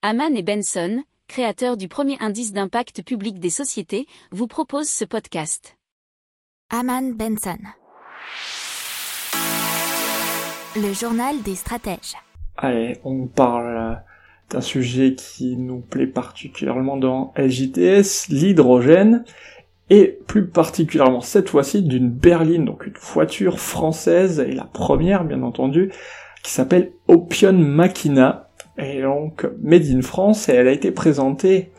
Haman et Benson, créateurs du premier indice d'impact public des sociétés, vous proposent ce podcast. Haman Benson. Le journal des stratèges. Allez, on parle d'un sujet qui nous plaît particulièrement dans LJTS, l'hydrogène, et plus particulièrement cette fois-ci d'une berline, donc une voiture française, et la première bien entendu, qui s'appelle Opion Machina, et donc Made in France, et elle a été présentée,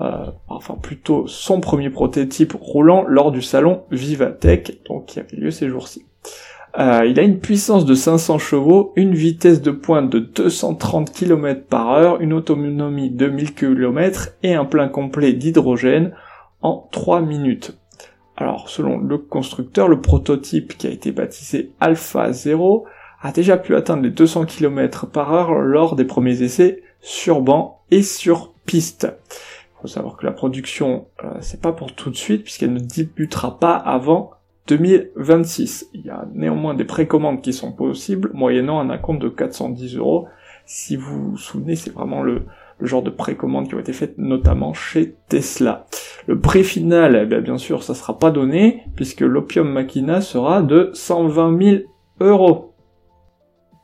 euh, enfin plutôt son premier prototype roulant lors du salon Vivatech, donc qui avait lieu ces jours-ci. Euh, il a une puissance de 500 chevaux, une vitesse de pointe de 230 km par heure, une autonomie de 1000 km et un plein complet d'hydrogène en 3 minutes. Alors, selon le constructeur, le prototype qui a été baptisé Alpha 0 a déjà pu atteindre les 200 km par heure lors des premiers essais sur banc et sur piste. Il faut savoir que la production, euh, c'est pas pour tout de suite puisqu'elle ne débutera pas avant 2026. Il y a néanmoins des précommandes qui sont possibles, moyennant un acompte de 410 euros. Si vous vous souvenez, c'est vraiment le, genre de précommandes qui ont été faites notamment chez Tesla. Le prix final, eh bien, bien sûr, ça sera pas donné, puisque l'Opium Machina sera de 120 000 euros.